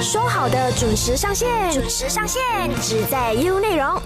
说好的准时上线，准时上线，只在 U 内容。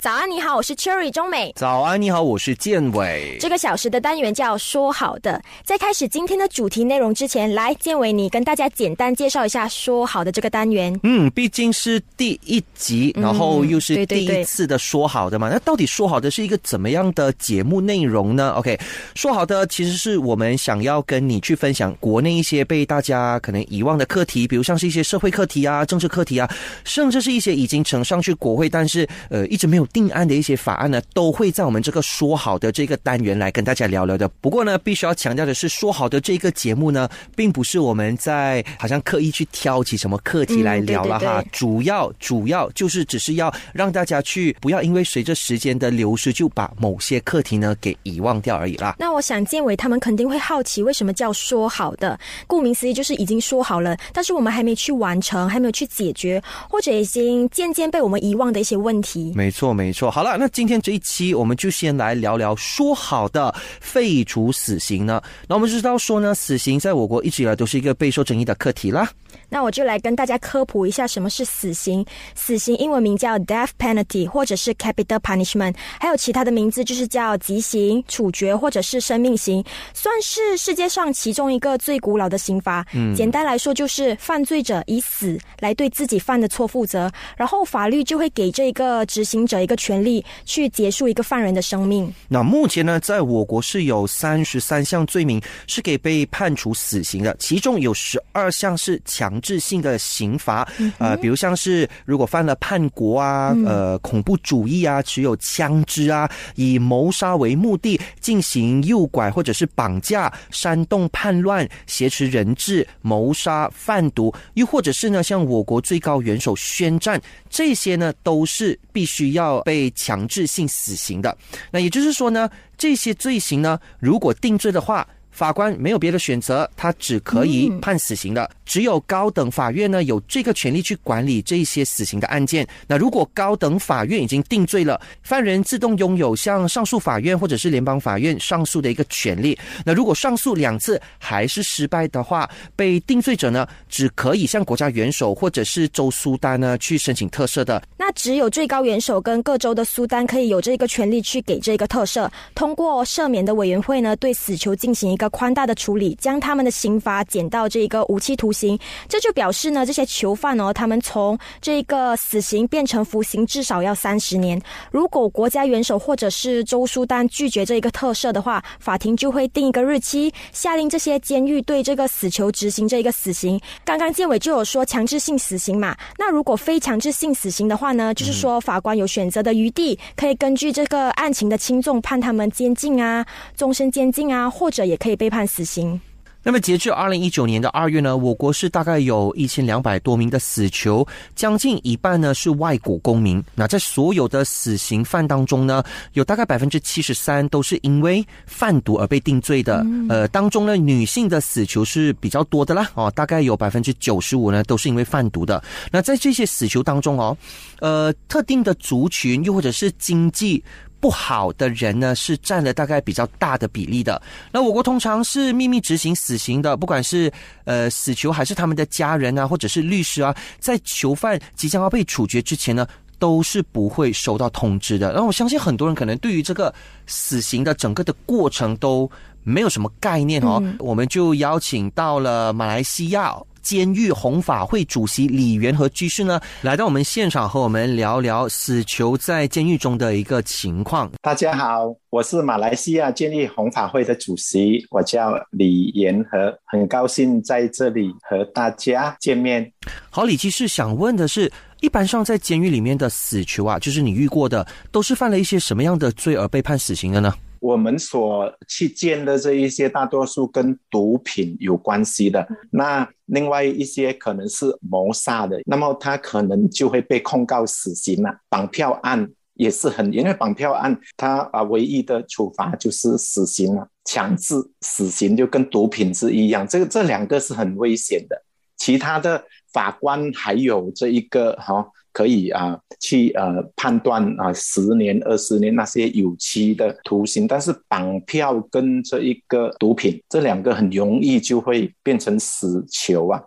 早安，你好，我是 Cherry 中美。早安，你好，我是建伟。这个小时的单元叫说好的。在开始今天的主题内容之前，来，建伟，你跟大家简单介绍一下说好的这个单元。嗯，毕竟是第一集，然后又是第一次的说好的嘛。那到底说好的是一个怎么样的节目内容呢？OK，说好的其实是我们想要跟你去分享国内一些被大家可能遗忘的课题，比如像是一些社会课题啊、政治课题啊，甚至是一些已经呈上去国会，但是呃一直没有。定案的一些法案呢，都会在我们这个说好的这个单元来跟大家聊聊的。不过呢，必须要强调的是，说好的这个节目呢，并不是我们在好像刻意去挑起什么课题来聊了哈。主要主要就是只是要让大家去不要因为随着时间的流失就把某些课题呢给遗忘掉而已啦。那我想建伟他们肯定会好奇，为什么叫说好的？顾名思义就是已经说好了，但是我们还没去完成，还没有去解决，或者已经渐渐被我们遗忘的一些问题。没错。没错，好了，那今天这一期我们就先来聊聊说好的废除死刑呢。那我们知道说呢，死刑在我国一直以来都是一个备受争议的课题啦。那我就来跟大家科普一下什么是死刑。死刑英文名叫 death penalty，或者是 capital punishment，还有其他的名字就是叫极刑、处决或者是生命刑，算是世界上其中一个最古老的刑罚。嗯，简单来说就是犯罪者以死来对自己犯的错负责，然后法律就会给这个执行者一个权利去结束一个犯人的生命。那目前呢，在我国是有三十三项罪名是给被判处死刑的，其中有十二项是强。制性的刑罚，呃，比如像是如果犯了叛国啊、呃恐怖主义啊、持有枪支啊、以谋杀为目的进行诱拐或者是绑架、煽动叛乱、挟持人质、谋杀、贩毒，又或者是呢，像我国最高元首宣战，这些呢都是必须要被强制性死刑的。那也就是说呢，这些罪行呢，如果定罪的话。法官没有别的选择，他只可以判死刑的。只有高等法院呢有这个权利去管理这一些死刑的案件。那如果高等法院已经定罪了，犯人自动拥有向上诉法院或者是联邦法院上诉的一个权利。那如果上诉两次还是失败的话，被定罪者呢只可以向国家元首或者是州苏丹呢去申请特赦的。那只有最高元首跟各州的苏丹可以有这个权利去给这个特赦。通过赦免的委员会呢，对死囚进行一个。宽大的处理，将他们的刑罚减到这个无期徒刑，这就表示呢，这些囚犯哦，他们从这个死刑变成服刑至少要三十年。如果国家元首或者是周书丹拒绝这一个特赦的话，法庭就会定一个日期，下令这些监狱对这个死囚执行这一个死刑。刚刚建委就有说强制性死刑嘛，那如果非强制性死刑的话呢，就是说法官有选择的余地，可以根据这个案情的轻重判他们监禁啊、终身监禁啊，或者也可以。被判死刑。那么，截至二零一九年的二月呢，我国是大概有一千两百多名的死囚，将近一半呢是外国公民。那在所有的死刑犯当中呢，有大概百分之七十三都是因为贩毒而被定罪的。呃，当中呢，女性的死囚是比较多的啦，哦，大概有百分之九十五呢都是因为贩毒的。那在这些死囚当中哦，呃，特定的族群又或者是经济。不好的人呢，是占了大概比较大的比例的。那我国通常是秘密执行死刑的，不管是呃死囚还是他们的家人啊，或者是律师啊，在囚犯即将要被处决之前呢，都是不会收到通知的。然后我相信很多人可能对于这个死刑的整个的过程都没有什么概念哦。我们就邀请到了马来西亚。监狱红法会主席李元和居士呢，来到我们现场和我们聊聊死囚在监狱中的一个情况。大家好，我是马来西亚监狱红法会的主席，我叫李元和，很高兴在这里和大家见面。好，李居士想问的是，一般上在监狱里面的死囚啊，就是你遇过的，都是犯了一些什么样的罪而被判死刑的呢？我们所去见的这一些，大多数跟毒品有关系的。那另外一些可能是谋杀的，那么他可能就会被控告死刑了。绑票案也是很，因为绑票案他啊，唯一的处罚就是死刑了，强制死刑就跟毒品是一样。这个这两个是很危险的。其他的法官还有这一个哈。可以啊，去呃判断啊，十年、二十年那些有期的徒刑，但是绑票跟这一个毒品，这两个很容易就会变成死囚啊。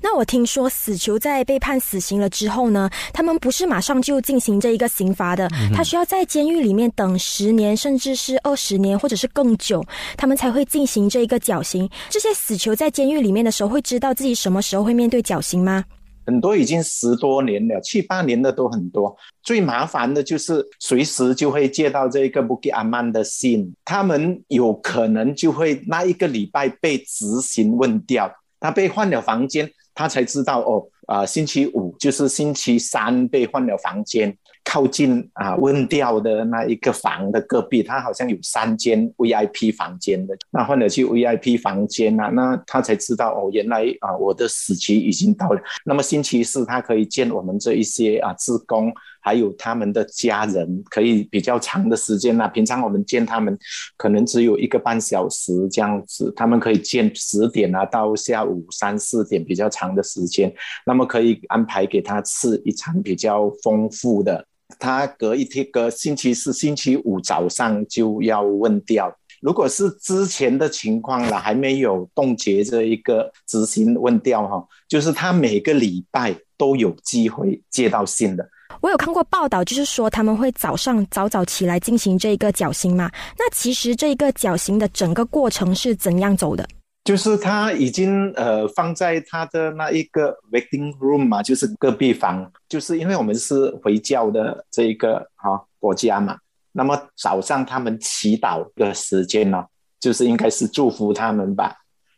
那我听说死囚在被判死刑了之后呢，他们不是马上就进行这一个刑罚的，他需要在监狱里面等十年，甚至是二十年，或者是更久，他们才会进行这一个绞刑。这些死囚在监狱里面的时候，会知道自己什么时候会面对绞刑吗？很多已经十多年了，七八年的都很多。最麻烦的就是随时就会接到这个布吉阿曼的信，他们有可能就会那一个礼拜被执行问掉，他被换了房间。他才知道哦，啊，星期五就是星期三被换了房间，靠近啊问调的那一个房的隔壁，他好像有三间 VIP 房间的，那换了去 VIP 房间啊，那他才知道哦，原来啊我的死期已经到了。那么星期四他可以见我们这一些啊职工。还有他们的家人可以比较长的时间呢。平常我们见他们可能只有一个半小时这样子，他们可以见十点啊到下午三四点比较长的时间。那么可以安排给他吃一餐比较丰富的。他隔一天隔星期四、星期五早上就要问掉。如果是之前的情况了，还没有冻结这一个执行问掉哈，就是他每个礼拜都有机会接到信的。我有看过报道，就是说他们会早上早早起来进行这个绞刑嘛？那其实这个绞刑的整个过程是怎样走的？就是他已经呃放在他的那一个 waiting room 嘛，就是隔壁房。就是因为我们是回教的这一个哈国家嘛，那么早上他们祈祷的时间呢，就是应该是祝福他们吧。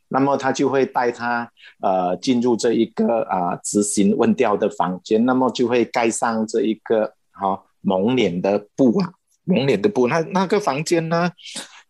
那么他就会带他呃进入这一个啊执行问调的房间，那么就会盖上这一个哈蒙脸的布啊，蒙脸的布。那那个房间呢，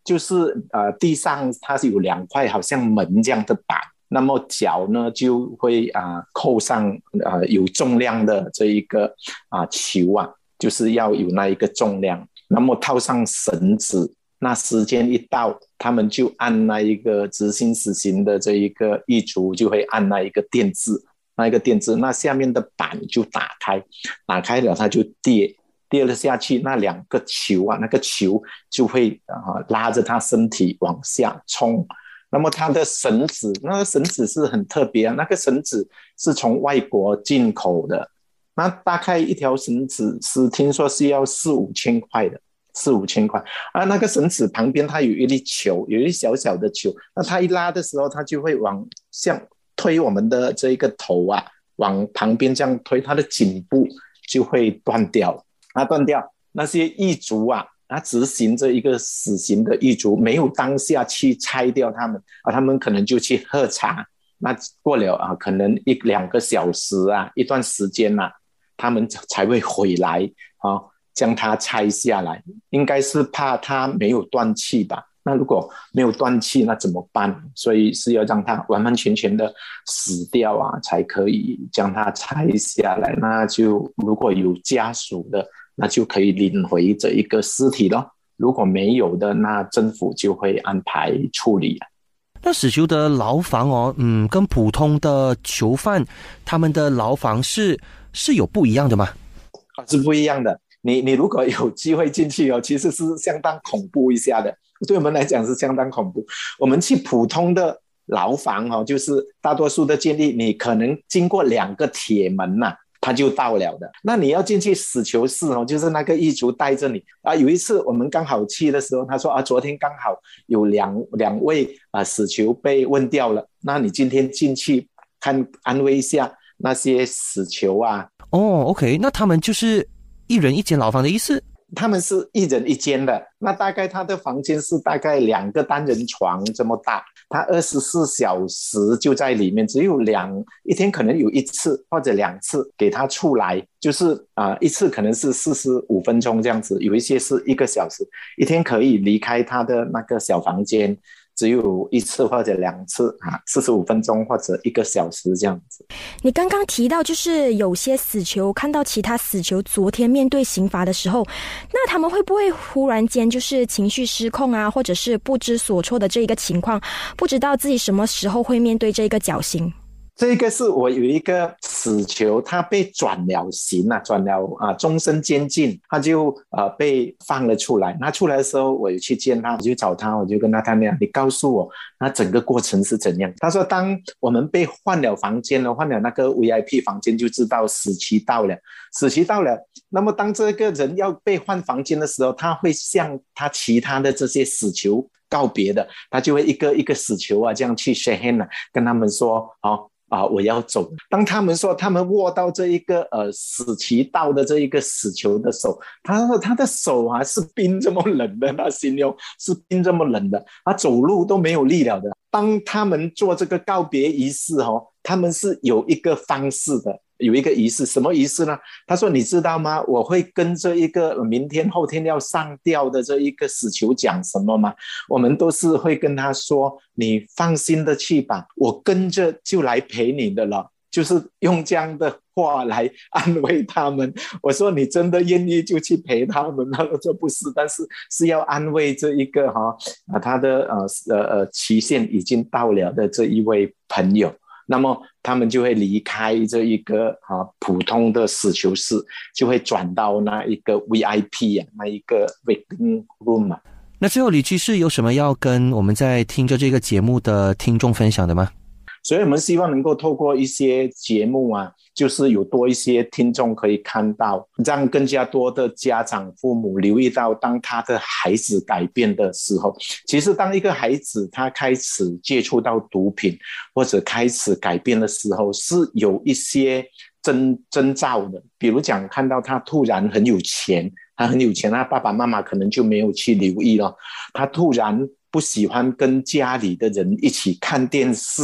就是呃地上它是有两块好像门这样的板，那么脚呢就会啊扣上啊有重量的这一个啊球啊，就是要有那一个重量，那么套上绳子。那时间一到，他们就按那一个执行死刑的这一个狱卒，就会按那一个电字，那一个电字，那下面的板就打开，打开了，它就跌跌了下去，那两个球啊，那个球就会啊拉着他身体往下冲。那么他的绳子，那个绳子是很特别啊，那个绳子是从外国进口的，那大概一条绳子是听说是要四五千块的。四五千块啊！那个绳子旁边它有一粒球，有一小小的球。那它一拉的时候，它就会往向推我们的这一个头啊，往旁边这样推，它的颈部就会断掉了。啊，断掉那些狱卒啊，他执行这一个死刑的狱卒，没有当下去拆掉他们啊，他们可能就去喝茶。那过了啊，可能一两个小时啊，一段时间呐，他们才会回来啊。将它拆下来，应该是怕它没有断气吧？那如果没有断气，那怎么办？所以是要让它完完全全的死掉啊，才可以将它拆下来。那就如果有家属的，那就可以领回这一个尸体了。如果没有的，那政府就会安排处理。那死囚的牢房哦，嗯，跟普通的囚犯他们的牢房是是有不一样的吗？啊，是不一样的。你你如果有机会进去哦，其实是相当恐怖一下的，对我们来讲是相当恐怖。我们去普通的牢房哦，就是大多数的监狱，你可能经过两个铁门呐，他就到了的。那你要进去死囚室哦，就是那个狱卒带着你啊。有一次我们刚好去的时候，他说啊，昨天刚好有两两位啊死囚被问掉了，那你今天进去看安慰一下那些死囚啊。哦，OK，那他们就是。一人一间牢房的意思，他们是一人一间的。那大概他的房间是大概两个单人床这么大，他二十四小时就在里面，只有两一天可能有一次或者两次给他出来，就是啊一次可能是四十五分钟这样子，有一些是一个小时，一天可以离开他的那个小房间。只有一次或者两次啊，四十五分钟或者一个小时这样子。你刚刚提到，就是有些死囚看到其他死囚昨天面对刑罚的时候，那他们会不会忽然间就是情绪失控啊，或者是不知所措的这一个情况，不知道自己什么时候会面对这个绞刑？这个是我有一个死囚，他被转了刑了，转了啊终身监禁，他就呃被放了出来。那出来的时候，我有去见他，我就找他，我就跟他谈讲，你告诉我，那整个过程是怎样？他说，当我们被换了房间了，换了那个 VIP 房间，就知道死期到了，死期到了。那么当这个人要被换房间的时候，他会向他其他的这些死囚告别的，他就会一个一个死囚啊这样去 shake hand 跟他们说，好。啊！我要走。当他们说他们握到这一个呃死棋道的这一个死囚的手，他说他的手啊是冰这么冷的，他形容是冰这么冷的，他走路都没有力量的。当他们做这个告别仪式哦，他们是有一个方式的。有一个仪式，什么仪式呢？他说：“你知道吗？我会跟这一个明天、后天要上吊的这一个死囚讲什么吗？我们都是会跟他说：‘你放心的去吧，我跟着就来陪你的了。’就是用这样的话来安慰他们。我说：‘你真的愿意就去陪他们？’他说：‘不是，但是是要安慰这一个哈啊，他的呃呃呃期限已经到了的这一位朋友。’那么他们就会离开这一个啊普通的死囚室，就会转到那一个 VIP 啊那一个 waiting room 啊。那最后李居士有什么要跟我们在听着这个节目的听众分享的吗？所以我们希望能够透过一些节目啊。就是有多一些听众可以看到，让更加多的家长、父母留意到，当他的孩子改变的时候，其实当一个孩子他开始接触到毒品或者开始改变的时候，是有一些征征兆的。比如讲，看到他突然很有钱，他很有钱，他爸爸妈妈可能就没有去留意了。他突然不喜欢跟家里的人一起看电视。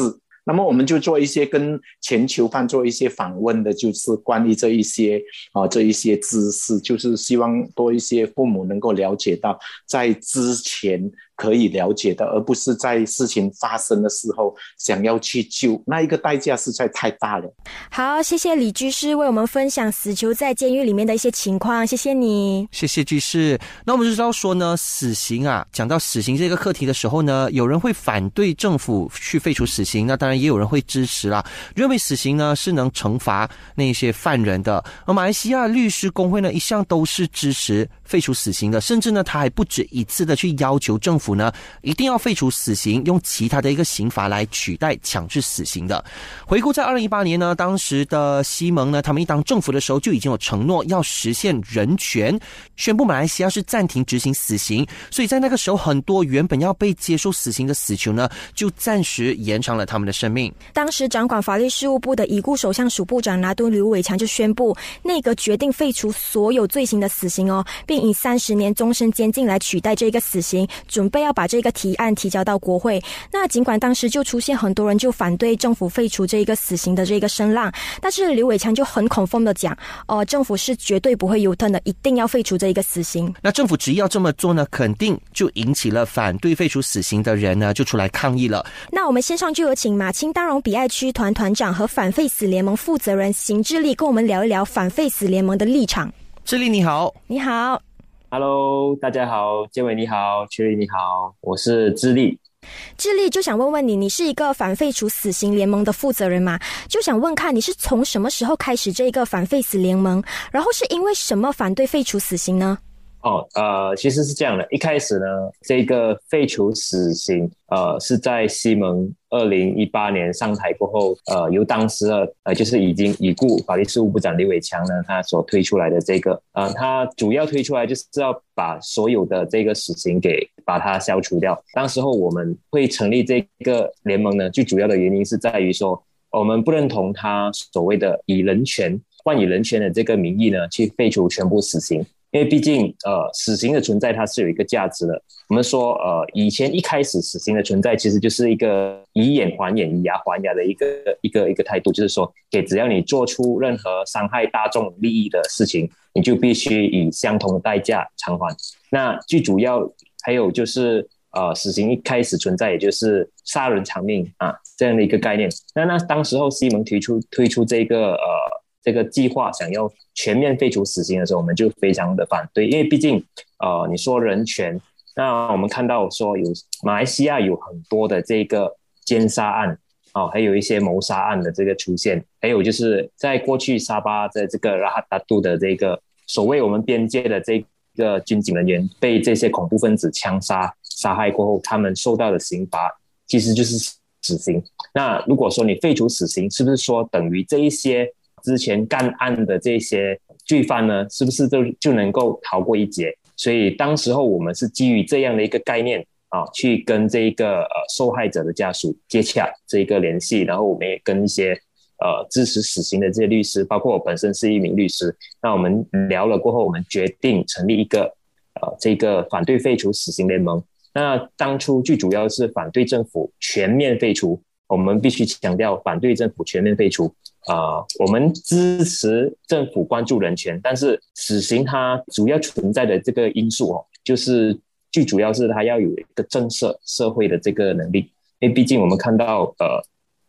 那么我们就做一些跟全球范做一些访问的，就是关于这一些啊这一些知识，就是希望多一些父母能够了解到，在之前。可以了解的，而不是在事情发生的时候想要去救，那一个代价实在太大了。好，谢谢李居士为我们分享死囚在监狱里面的一些情况，谢谢你，谢谢居士。那我们就知道说呢，死刑啊，讲到死刑这个课题的时候呢，有人会反对政府去废除死刑，那当然也有人会支持啦，认为死刑呢是能惩罚那些犯人的。而马来西亚律师工会呢，一向都是支持废除死刑的，甚至呢，他还不止一次的去要求政府。呢，一定要废除死刑，用其他的一个刑罚来取代强制死刑的。回顾在二零一八年呢，当时的西蒙呢，他们一当政府的时候就已经有承诺要实现人权，宣布马来西亚是暂停执行死刑。所以在那个时候，很多原本要被接受死刑的死囚呢，就暂时延长了他们的生命。当时掌管法律事务部的已故首相署部长拿督刘伟强就宣布，内阁决定废除所有罪行的死刑哦，并以三十年终身监禁来取代这个死刑，准备。要把这个提案提交到国会。那尽管当时就出现很多人就反对政府废除这一个死刑的这个声浪，但是刘伟强就很恐慌的讲：“哦，政府是绝对不会有吞的，一定要废除这一个死刑。”那政府执意要这么做呢，肯定就引起了反对废除死刑的人呢，就出来抗议了。那我们线上就有请马清丹荣比爱区团团长和反废死联盟负责人邢志力跟我们聊一聊反废死联盟的立场。志力你好，你好。Hello，大家好，建伟你好，曲丽你好，我是智利。智利就想问问你，你是一个反废除死刑联盟的负责人吗？就想问看你是从什么时候开始这个反废死联盟，然后是因为什么反对废除死刑呢？哦，呃，其实是这样的，一开始呢，这个废除死刑，呃，是在西蒙二零一八年上台过后，呃，由当时的呃，就是已经已故法律事务部长李伟强呢，他所推出来的这个，呃，他主要推出来就是要把所有的这个死刑给把它消除掉。当时候我们会成立这个联盟呢，最主要的原因是在于说，我们不认同他所谓的以人权换以人权的这个名义呢，去废除全部死刑。因为毕竟，呃，死刑的存在它是有一个价值的。我们说，呃，以前一开始死刑的存在其实就是一个以眼还眼、以牙还牙的一个一个一个态度，就是说，给只要你做出任何伤害大众利益的事情，你就必须以相同的代价偿还。那最主要还有就是，呃，死刑一开始存在，也就是杀人偿命啊这样的一个概念。那那当时候西蒙提出推出这个呃。这个计划想要全面废除死刑的时候，我们就非常的反对，因为毕竟，呃，你说人权，那我们看到说有马来西亚有很多的这个奸杀案哦，还有一些谋杀案的这个出现，还有就是在过去沙巴的这个拉哈达杜的这个所谓我们边界的这个军警人员被这些恐怖分子枪杀杀害过后，他们受到的刑罚其实就是死刑。那如果说你废除死刑，是不是说等于这一些之前干案的这些罪犯呢，是不是就就能够逃过一劫？所以当时候我们是基于这样的一个概念。啊，去跟这一个呃受害者的家属接洽，这一个联系，然后我们也跟一些呃支持死刑的这些律师，包括我本身是一名律师，那我们聊了过后，我们决定成立一个呃这个反对废除死刑联盟。那当初最主要是反对政府全面废除，我们必须强调反对政府全面废除啊，我们支持政府关注人权，但是死刑它主要存在的这个因素哦，就是。最主要是它要有一个震慑社会的这个能力，因为毕竟我们看到，呃，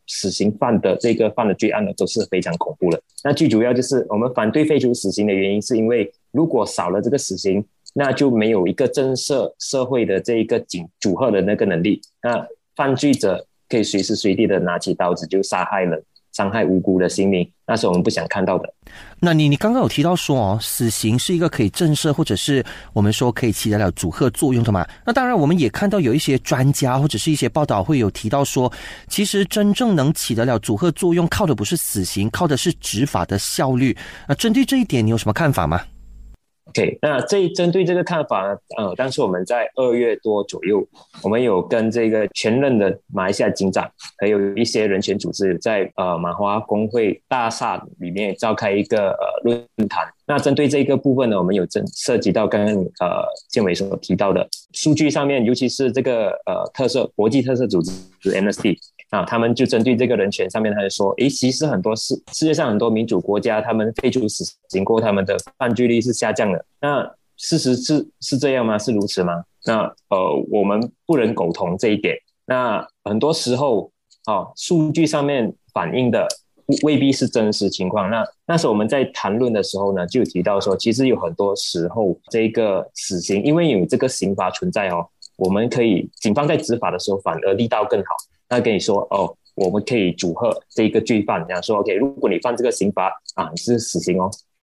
死刑犯的这个犯的罪案呢都是非常恐怖的。那最主要就是我们反对废除死刑的原因，是因为如果少了这个死刑，那就没有一个震慑社会的这一个警组合的那个能力，那犯罪者可以随时随地的拿起刀子就杀害人。伤害无辜的性命，那是我们不想看到的。那你你刚刚有提到说哦，死刑是一个可以震慑或者是我们说可以起得了阻吓作用的嘛？那当然，我们也看到有一些专家或者是一些报道会有提到说，其实真正能起得了阻吓作用，靠的不是死刑，靠的是执法的效率。那针对这一点，你有什么看法吗？OK，那这针对这个看法呢，呃，当时我们在二月多左右，我们有跟这个前任的马来西亚警长，还有一些人权组织，在呃马华工会大厦里面召开一个呃论坛。那针对这个部分呢，我们有针涉及到刚刚呃建伟所提到的数据上面，尤其是这个呃特色国际特色组织 MSD。啊，他们就针对这个人权上面，他就说，诶，其实很多世世界上很多民主国家，他们废除死刑过，他们的犯罪率是下降的。那事实是是这样吗？是如此吗？那呃，我们不能苟同这一点。那很多时候，啊，数据上面反映的未必是真实情况。那那时候我们在谈论的时候呢，就提到说，其实有很多时候，这个死刑因为有这个刑罚存在哦，我们可以警方在执法的时候反而力道更好。他跟你说哦，我们可以组合这一个罪犯，这样说 OK。如果你犯这个刑罚啊，你是死刑哦。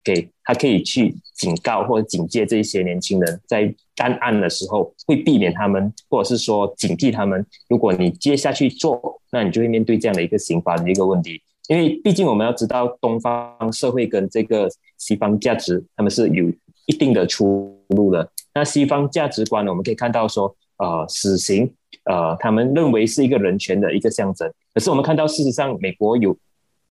给他可以去警告或者警戒这些年轻人，在干案的时候会避免他们，或者是说警惕他们。如果你接下去做，那你就会面对这样的一个刑罚的一个问题。因为毕竟我们要知道，东方社会跟这个西方价值他们是有一定的出入的。那西方价值观呢，我们可以看到说，呃，死刑。呃，他们认为是一个人权的一个象征，可是我们看到事实上，美国有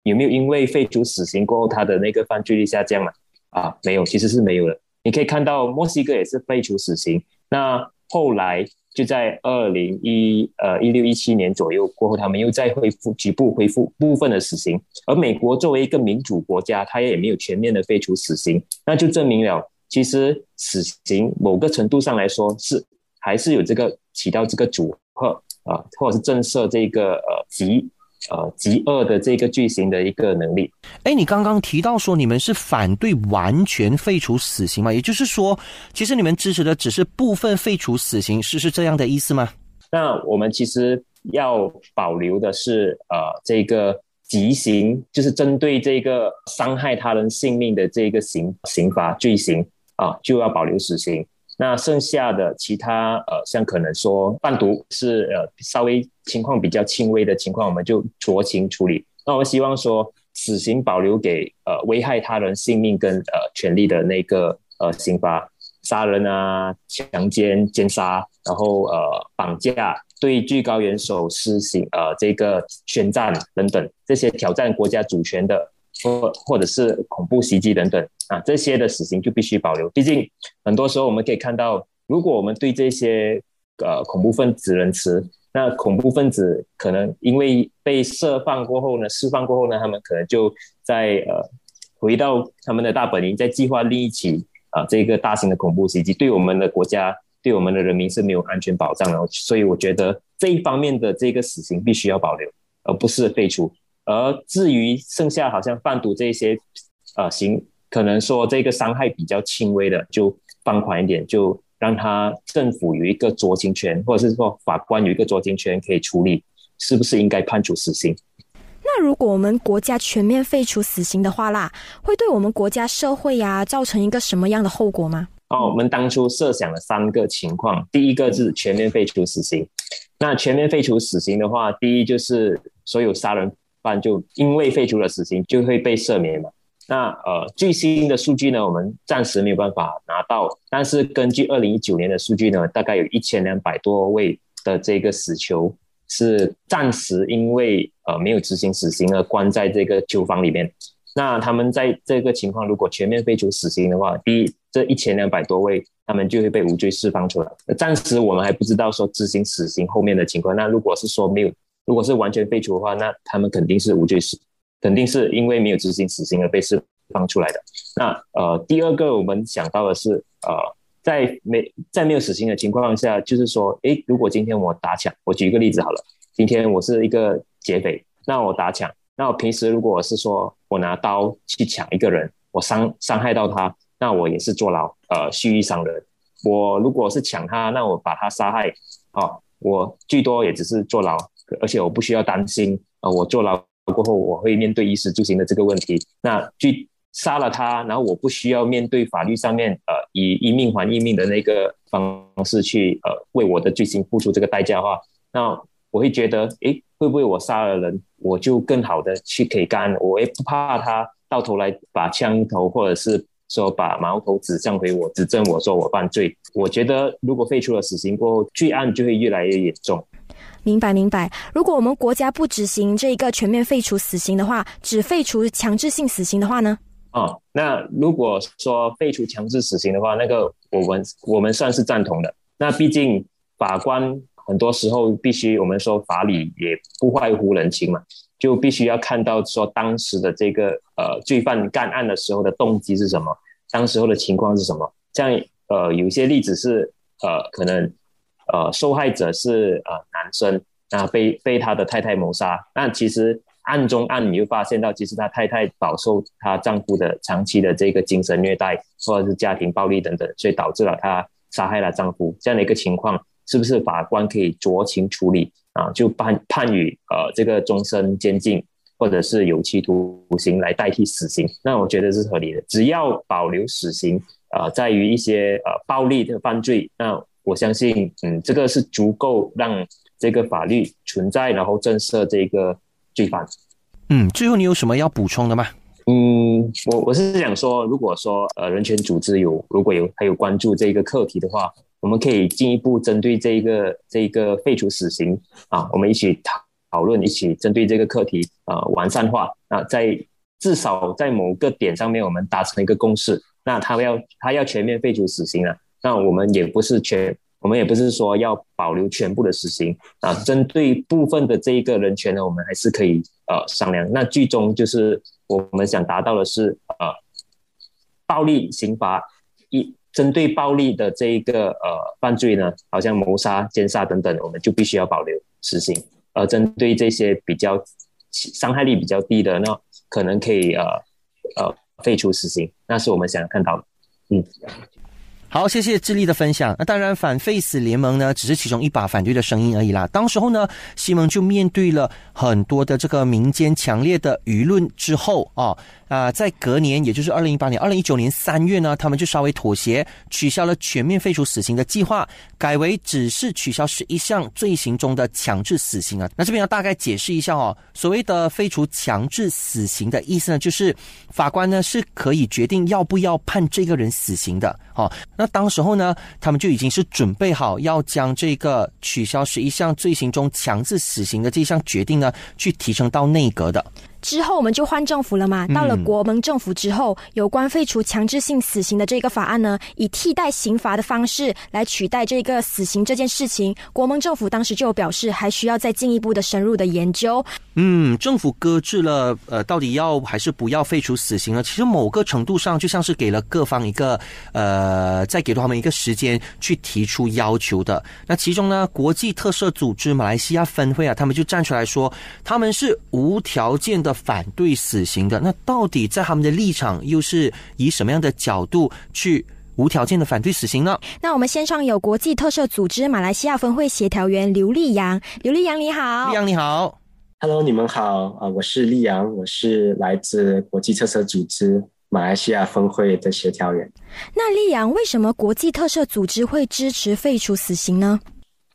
有没有因为废除死刑过后，他的那个犯罪率下降了？啊，没有，其实是没有的。你可以看到墨西哥也是废除死刑，那后来就在二零一呃一六一七年左右过后，他们又再恢复局部恢复部分的死刑。而美国作为一个民主国家，它也没有全面的废除死刑，那就证明了其实死刑某个程度上来说是。还是有这个起到这个阻吓啊，或者是震慑这个呃极呃极恶的这个罪行的一个能力。哎，你刚刚提到说你们是反对完全废除死刑嘛？也就是说，其实你们支持的只是部分废除死刑，是是这样的意思吗？那我们其实要保留的是呃这个极刑，就是针对这个伤害他人性命的这个刑刑罚罪行啊，就要保留死刑。那剩下的其他呃，像可能说贩毒是呃稍微情况比较轻微的情况，我们就酌情处理。那我希望说死刑保留给呃危害他人性命跟呃权利的那个呃刑罚，杀人啊、强奸、奸杀，然后呃绑架、对最高元首施行呃这个宣战等等这些挑战国家主权的。或或者是恐怖袭击等等啊，这些的死刑就必须保留。毕竟很多时候我们可以看到，如果我们对这些呃恐怖分子仁慈，那恐怖分子可能因为被释放过后呢，释放过后呢，他们可能就在呃回到他们的大本营，在计划另一起啊这个大型的恐怖袭击，对我们的国家，对我们的人民是没有安全保障的。所以我觉得这一方面的这个死刑必须要保留，而不是废除。而至于剩下好像贩毒这些，呃，行可能说这个伤害比较轻微的，就放宽一点，就让他政府有一个酌情权，或者是说法官有一个酌情权可以处理。是不是应该判处死刑？那如果我们国家全面废除死刑的话啦，会对我们国家社会呀造成一个什么样的后果吗？哦，我们当初设想了三个情况，第一个是全面废除死刑。那全面废除死刑的话，第一就是所有杀人犯就因为废除了死刑就会被赦免嘛。那呃，最新的数据呢，我们暂时没有办法拿到，但是根据二零一九年的数据呢，大概有一千两百多位的这个死囚是暂时因为呃没有执行死刑而关在这个囚房里面。那他们在这个情况，如果全面废除死刑的话，第一，这一千两百多位他们就会被无罪释放出来。暂时我们还不知道说执行死刑后面的情况。那如果是说没有，如果是完全废除的话，那他们肯定是无罪释，肯定是因为没有执行死刑而被释放出来的。那呃，第二个我们想到的是，呃，在没在没有死刑的情况下，就是说，诶，如果今天我打抢，我举一个例子好了，今天我是一个劫匪，那我打抢。那我平时如果是说我拿刀去抢一个人，我伤伤害到他，那我也是坐牢，呃，蓄意伤人。我如果是抢他，那我把他杀害，啊，我最多也只是坐牢，而且我不需要担心，呃，我坐牢过后我会面对衣食住行的这个问题。那去杀了他，然后我不需要面对法律上面，呃，以一命还一命的那个方式去，呃，为我的罪行付出这个代价的话，那我会觉得，诶，会不会我杀了人？我就更好的去可以干，我也不怕他到头来把枪头或者是说把矛头指向回我，指证我说我犯罪。我觉得如果废除了死刑过后，罪案就会越来越严重。明白明白。如果我们国家不执行这一个全面废除死刑的话，只废除强制性死刑的话呢？哦，那如果说废除强制死刑的话，那个我们我们算是赞同的。那毕竟法官。很多时候必须我们说法理也不外乎人情嘛，就必须要看到说当时的这个呃罪犯干案的时候的动机是什么，当时候的情况是什么。像呃有一些例子是呃可能呃受害者是呃男生那被被他的太太谋杀，那其实案中案你就发现到其实他太太饱受她丈夫的长期的这个精神虐待或者是家庭暴力等等，所以导致了她杀害了丈夫这样的一个情况。是不是法官可以酌情处理啊？就判判予呃这个终身监禁，或者是有期徒刑来代替死刑？那我觉得是合理的。只要保留死刑，呃，在于一些呃暴力的犯罪，那我相信，嗯，这个是足够让这个法律存在，然后震慑这个罪犯。嗯，最后你有什么要补充的吗？嗯，我我是想说，如果说呃人权组织有如果有还有关注这个课题的话。我们可以进一步针对这一个这一个废除死刑啊，我们一起讨讨论，一起针对这个课题呃完善化。那在至少在某个点上面，我们达成一个共识。那他要他要全面废除死刑了，那我们也不是全，我们也不是说要保留全部的死刑啊。针对部分的这一个人权呢，我们还是可以呃商量。那最终就是我们想达到的是呃暴力刑罚一。针对暴力的这一个呃犯罪呢，好像谋杀、奸杀等等，我们就必须要保留死刑。呃针对这些比较伤害力比较低的，那可能可以呃呃废除死刑。那是我们想要看到的。嗯。好，谢谢智利的分享。那当然，反废死联盟呢，只是其中一把反对的声音而已啦。当时候呢，西蒙就面对了很多的这个民间强烈的舆论之后啊。啊，在隔年，也就是二零一八年、二零一九年三月呢，他们就稍微妥协，取消了全面废除死刑的计划，改为只是取消十一项罪行中的强制死刑啊。那这边要大概解释一下哦，所谓的废除强制死刑的意思呢，就是法官呢是可以决定要不要判这个人死刑的。哦，那那当时候呢，他们就已经是准备好要将这个取消十一项罪行中强制死刑的这项决定呢，去提升到内阁的。之后我们就换政府了嘛。到了国盟政府之后，有关废除强制性死刑的这个法案呢，以替代刑罚的方式来取代这个死刑这件事情，国盟政府当时就表示还需要再进一步的深入的研究。嗯，政府搁置了，呃，到底要还是不要废除死刑呢？其实某个程度上就像是给了各方一个，呃，再给他们一个时间去提出要求的。那其中呢，国际特赦组织马来西亚分会啊，他们就站出来说，他们是无条件的反对死刑的。那到底在他们的立场又是以什么样的角度去无条件的反对死刑呢？那我们线上有国际特赦组织马来西亚分会协调员刘立阳，刘立阳你好，立阳你好，Hello，你们好啊，我是立阳，我是来自国际特赦组织马来西亚分会的协调员。那立阳，为什么国际特赦组织会支持废除死刑呢？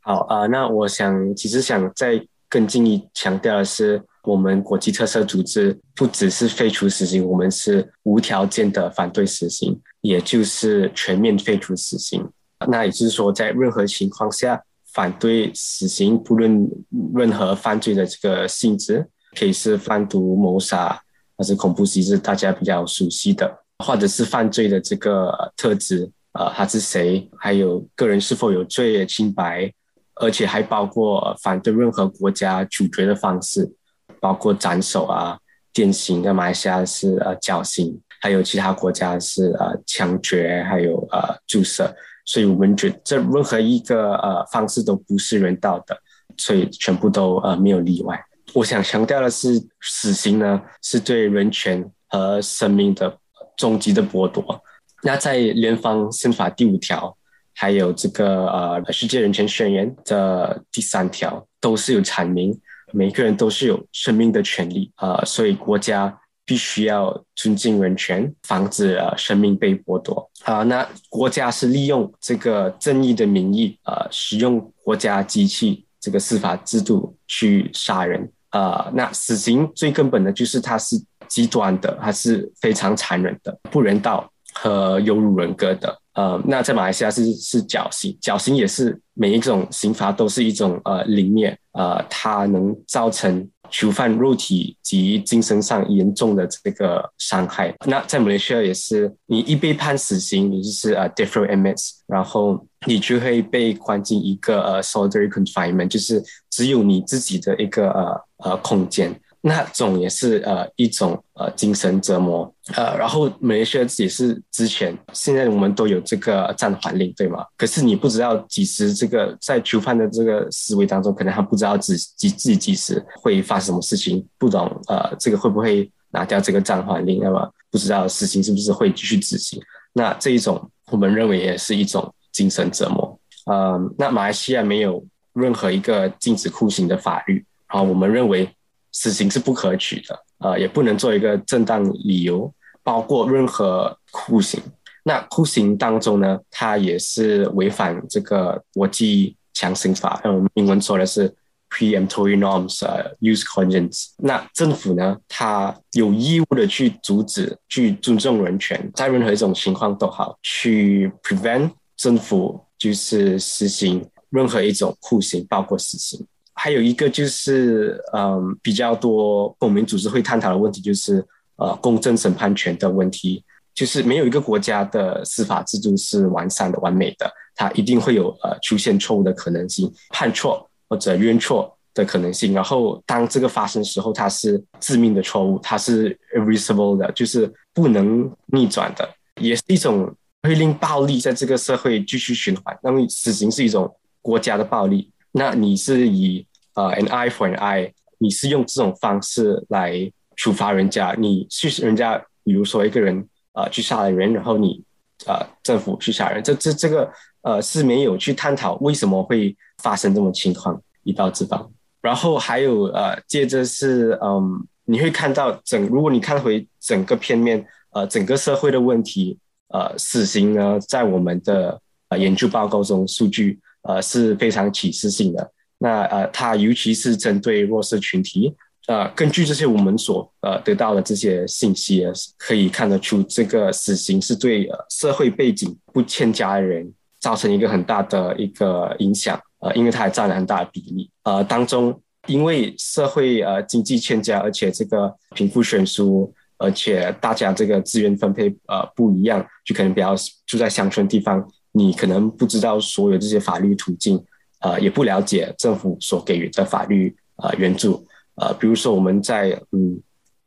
好啊，那我想其实想再更进一强调的是。我们国际特色组织不只是废除死刑，我们是无条件的反对死刑，也就是全面废除死刑。那也就是说，在任何情况下反对死刑，不论任何犯罪的这个性质，可以是贩毒、谋杀，还是恐怖袭击，大家比较熟悉的，或者是犯罪的这个特质，呃，他是谁，还有个人是否有罪清白，而且还包括反对任何国家处决的方式。包括斩首啊、电刑，在马来西亚是呃绞刑，还有其他国家是呃枪决，还有呃注射。所以我们觉得这任何一个呃方式都不是人道的，所以全部都呃没有例外。我想强调的是，死刑呢是对人权和生命的终极的剥夺。那在联邦宪法第五条，还有这个呃世界人权宣言的第三条，都是有阐明。每个人都是有生命的权利啊，所以国家必须要尊敬人权，防止呃生命被剥夺啊。那国家是利用这个正义的名义啊，使用国家机器这个司法制度去杀人啊。那死刑最根本的就是它是极端的，它是非常残忍的、不人道和有辱人格的。呃，那在马来西亚是是绞刑，绞刑也是每一种刑罚都是一种呃凌虐，呃，它能造成囚犯肉体及精神上严重的这个伤害。那在马来西亚也是，你一被判死刑，你就是呃 death row MS，然后你就会被关进一个呃 solitary confinement，就是只有你自己的一个呃呃空间。那种也是呃一种呃精神折磨呃，然后马来西亚也是之前，现在我们都有这个暂缓令，对吗？可是你不知道几时这个在囚犯的这个思维当中，可能他不知道自几自己几时会发生什么事情，不懂呃这个会不会拿掉这个暂缓令，那么不知道事情是不是会继续执行？那这一种我们认为也是一种精神折磨。呃，那马来西亚没有任何一个禁止酷刑的法律，好我们认为。死刑是不可取的，呃，也不能做一个正当理由，包括任何酷刑。那酷刑当中呢，它也是违反这个国际强刑法，用英文说的是 preemptory norms，呃，use conscience”。那政府呢，它有义务的去阻止，去尊重人权，在任何一种情况都好，去 prevent 政府就是实行任何一种酷刑，包括死刑。还有一个就是，嗯，比较多公民组织会探讨的问题，就是呃，公正审判权的问题。就是没有一个国家的司法制度是完善的、完美的，它一定会有呃出现错误的可能性，判错或者冤错的可能性。然后当这个发生时候，它是致命的错误，它是 irreversible 的，就是不能逆转的，也是一种会令暴力在这个社会继续循环。那么死刑是一种国家的暴力。那你是以呃 an eye for an eye，你是用这种方式来处罚人家，你去人家，比如说一个人呃去杀了人，然后你呃政府去杀人，这这这个呃是没有去探讨为什么会发生这种情况，一刀自爆。然后还有呃接着是嗯你会看到整，如果你看回整个片面呃整个社会的问题，呃死刑呢在我们的呃研究报告中数据。呃，是非常启示性的。那呃，它尤其是针对弱势群体。呃，根据这些我们所呃得到的这些信息，可以看得出，这个死刑是对呃社会背景不欠佳的人造成一个很大的一个影响。呃，因为它还占了很大的比例。呃，当中因为社会呃经济欠佳，而且这个贫富悬殊，而且大家这个资源分配呃不一样，就可能比较住在乡村地方。你可能不知道所有这些法律途径，呃，也不了解政府所给予的法律呃援助，呃，比如说我们在嗯，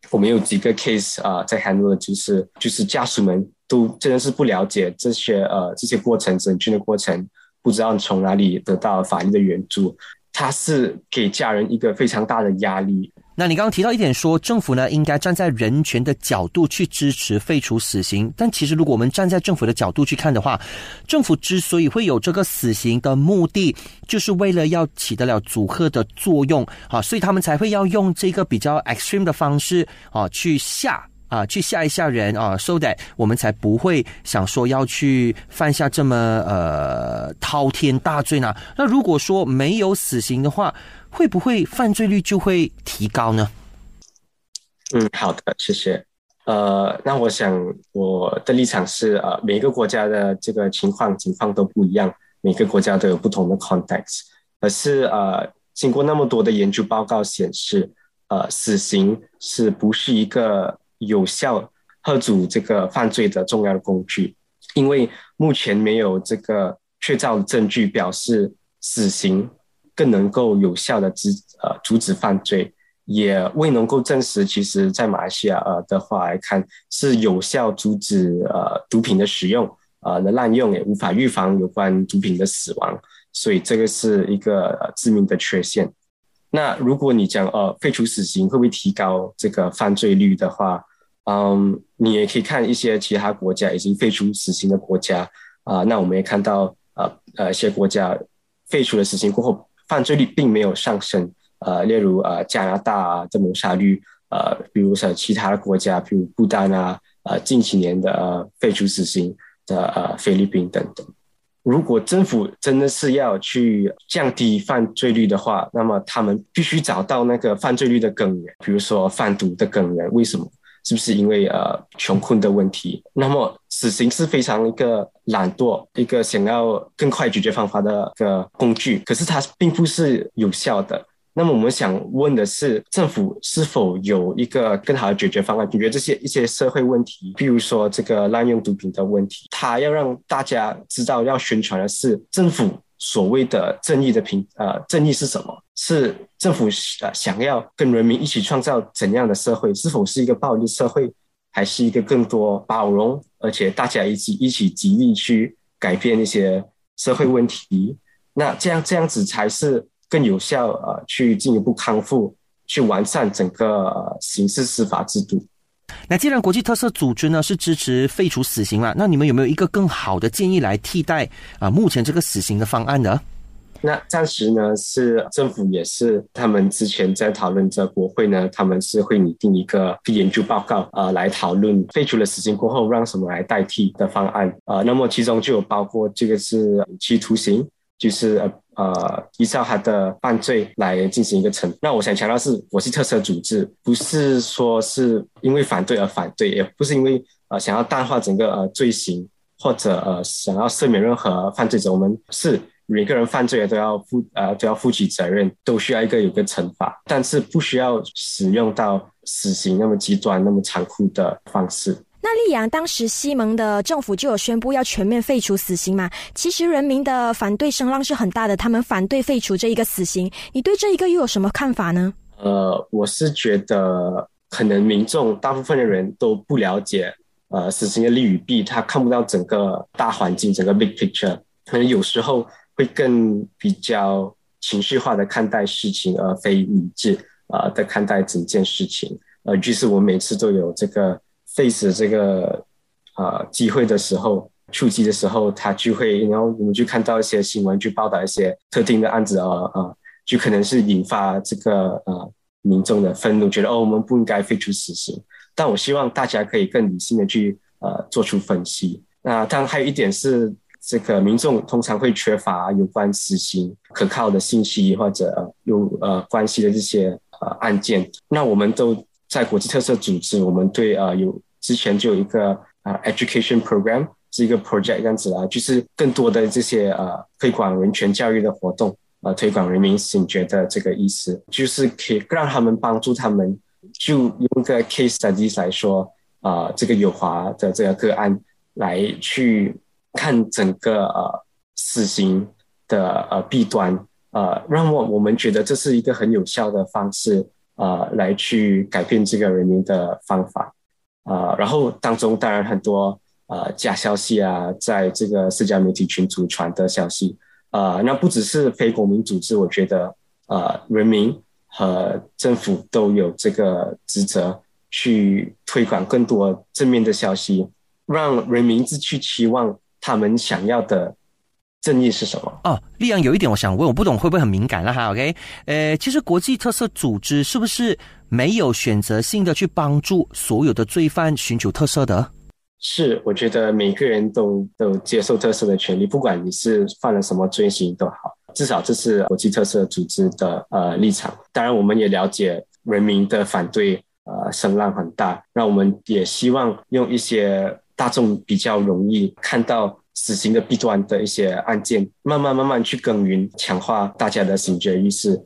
我们有几个 case 啊，在韩国就是就是家属们都真的是不了解这些呃这些过程审讯的过程，不知道从哪里得到法律的援助，他是给家人一个非常大的压力，那你刚刚提到一点，说政府呢应该站在人权的角度去支持废除死刑。但其实，如果我们站在政府的角度去看的话，政府之所以会有这个死刑的目的，就是为了要起得了阻吓的作用啊，所以他们才会要用这个比较 extreme 的方式啊去吓啊去吓一吓人啊，so that 我们才不会想说要去犯下这么呃滔天大罪呢。那如果说没有死刑的话，会不会犯罪率就会提高呢？嗯，好的，谢谢。呃，那我想我的立场是，呃，每个国家的这个情况情况都不一样，每个国家都有不同的 context。可是，呃，经过那么多的研究报告显示，呃，死刑是不是一个有效遏阻这个犯罪的重要的工具？因为目前没有这个确凿的证据表示死刑。更能够有效的止呃阻止犯罪，也未能够证实，其实在马来西亚呃的话来看，是有效阻止呃毒品的使用呃的滥用，也无法预防有关毒品的死亡，所以这个是一个致命的缺陷。那如果你讲呃废除死刑会不会提高这个犯罪率的话，嗯，你也可以看一些其他国家已经废除死刑的国家啊，那我们也看到呃呃一些国家废除了死刑过后。犯罪率并没有上升，呃，例如呃加拿大啊的谋杀率，呃，比如说其他的国家，比如不丹啊，呃近几年的呃废除死刑的呃菲律宾等等。如果政府真的是要去降低犯罪率的话，那么他们必须找到那个犯罪率的根源，比如说贩毒的根源，为什么？是不是因为呃穷困的问题？那么死刑是非常一个懒惰、一个想要更快解决方法的个工具，可是它并不是有效的。那么我们想问的是，政府是否有一个更好的解决方案，解决这些一些社会问题？比如说这个滥用毒品的问题，它要让大家知道，要宣传的是政府。所谓的正义的平呃正义是什么？是政府呃想要跟人民一起创造怎样的社会？是否是一个暴力社会，还是一个更多包容，而且大家一起一起极力去改变一些社会问题？那这样这样子才是更有效呃去进一步康复，去完善整个刑事司法制度。那既然国际特色组织呢是支持废除死刑嘛，那你们有没有一个更好的建议来替代啊目前这个死刑的方案呢？那暂时呢是政府也是他们之前在讨论着国会呢，他们是会拟定一个研究报告啊来讨论废除了死刑过后让什么来代替的方案啊，那么其中就有包括这个是有期徒刑。就是呃依照他的犯罪来进行一个惩。那我想强调是我是特色组织，不是说是因为反对而反对，也不是因为呃想要淡化整个呃罪行或者呃想要赦免任何犯罪者。我们是每个人犯罪都要负呃都要负起责任，都需要一个有个惩罚，但是不需要使用到死刑那么极端、那么残酷的方式。那利阳当时西蒙的政府就有宣布要全面废除死刑嘛？其实人民的反对声浪是很大的，他们反对废除这一个死刑。你对这一个又有什么看法呢？呃，我是觉得可能民众大部分的人都不了解呃死刑的利与弊，他看不到整个大环境，整个 big picture，可能有时候会更比较情绪化的看待事情，而非理智啊的看待整件事情。呃，就是我每次都有这个。Face 这个啊机会的时候，触及的时候，他就会，然后我们就看到一些新闻去报道一些特定的案子啊啊，就可能是引发这个呃民众的愤怒，觉得哦我们不应该废除死刑。但我希望大家可以更理性的去呃做出分析。那当然还有一点是，这个民众通常会缺乏有关死刑可靠的信息或者有呃关系的这些呃案件。那我们都。在国际特色组织，我们对呃有之前就有一个啊 education program 是一个 project 这样子啊，就是更多的这些呃推广人权教育的活动，呃推广人民醒觉的这个意思，就是可以让他们帮助他们，就用个 case studies 来说啊，这个友华的这个个案来去看整个呃死刑的呃弊端，呃让我我们觉得这是一个很有效的方式。呃，来去改变这个人民的方法，啊，然后当中当然很多呃假消息啊，在这个社交媒体群组传的消息，啊，那不只是非国民组织，我觉得呃人民和政府都有这个职责去推广更多正面的消息，让人民自去期望他们想要的正义是什么。哦，丽阳有一点我想问，我不懂会不会很敏感了哈？OK，呃，其实国际特色组织是不是没有选择性的去帮助所有的罪犯寻求特色的？是，我觉得每个人都都接受特色的权利，不管你是犯了什么罪行都好，至少这是国际特色组织的呃立场。当然，我们也了解人民的反对，呃，声浪很大。那我们也希望用一些大众比较容易看到死刑的弊端的一些案件，慢慢慢慢去耕耘，强化大家的警觉意识。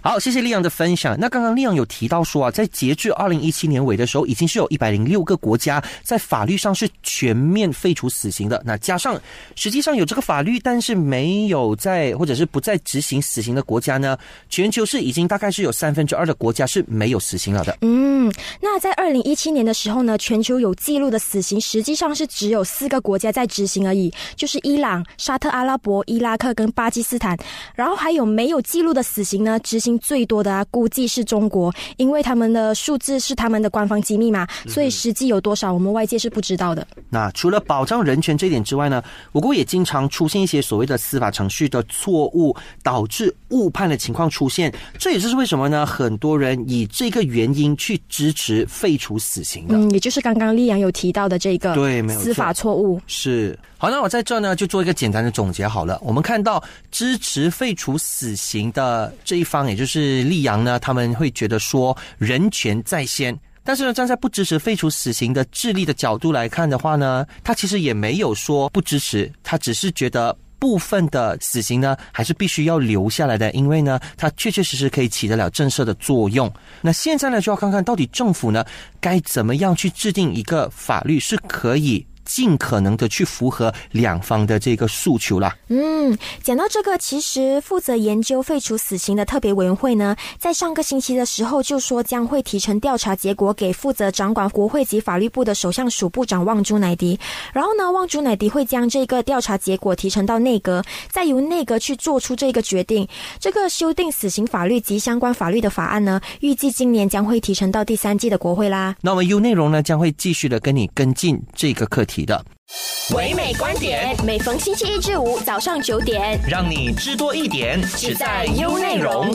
好，谢谢利阳的分享。那刚刚利阳有提到说啊，在截至二零一七年尾的时候，已经是有一百零六个国家在法律上是全面废除死刑的。那加上实际上有这个法律，但是没有在或者是不再执行死刑的国家呢，全球是已经大概是有三分之二的国家是没有死刑了的。嗯，那在二零一七年的时候呢，全球有记录的死刑实际上是只有四个国家在执行而已，就是伊朗、沙特阿拉伯、伊拉克跟巴基斯坦。然后还有没有记录的死刑呢？执行最多的啊，估计是中国，因为他们的数字是他们的官方机密嘛，所以实际有多少，我们外界是不知道的。那除了保障人权这一点之外呢，我国也经常出现一些所谓的司法程序的错误，导致误判的情况出现。这也就是为什么呢？很多人以这个原因去支持废除死刑的。嗯，也就是刚刚丽阳有提到的这个对，没有司法错误是。好，那我在这呢就做一个简单的总结好了。我们看到支持废除死刑的这一方，也就是溧阳呢，他们会觉得说人权在先。但是呢，站在不支持废除死刑的智利的角度来看的话呢，他其实也没有说不支持，他只是觉得部分的死刑呢还是必须要留下来的，因为呢，它确确实实可以起得了震慑的作用。那现在呢，就要看看到底政府呢该怎么样去制定一个法律是可以。尽可能的去符合两方的这个诉求啦。嗯，讲到这个，其实负责研究废除死刑的特别委员会呢，在上个星期的时候就说将会提成调查结果给负责掌管国会及法律部的首相署部长旺朱乃迪，然后呢，旺朱乃迪会将这个调查结果提成到内阁，再由内阁去做出这个决定。这个修订死刑法律及相关法律的法案呢，预计今年将会提成到第三季的国会啦。那我们 U 内容呢，将会继续的跟你跟进这个课题。提的唯美观点，每逢星期一至五早上九点，让你知多一点，只在优内容。